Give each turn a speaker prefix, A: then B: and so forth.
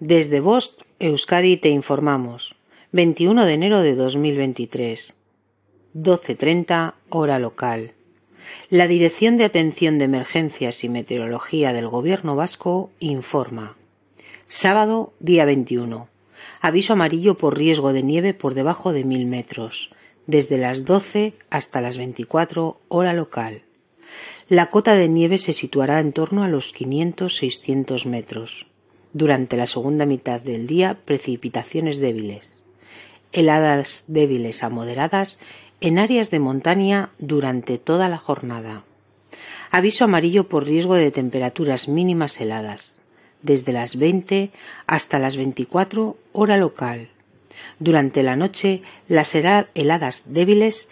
A: Desde Bost, Euskadi, te informamos. 21 de enero de 2023. 12.30 hora local. La Dirección de Atención de Emergencias y Meteorología del Gobierno Vasco informa. Sábado, día 21. Aviso amarillo por riesgo de nieve por debajo de 1000 metros, desde las 12 hasta las 24 hora local. La cota de nieve se situará en torno a los 500-600 metros. Durante la segunda mitad del día, precipitaciones débiles. Heladas débiles a moderadas en áreas de montaña durante toda la jornada. Aviso amarillo por riesgo de temperaturas mínimas heladas, desde las 20 hasta las 24 hora local. Durante la noche, las heladas débiles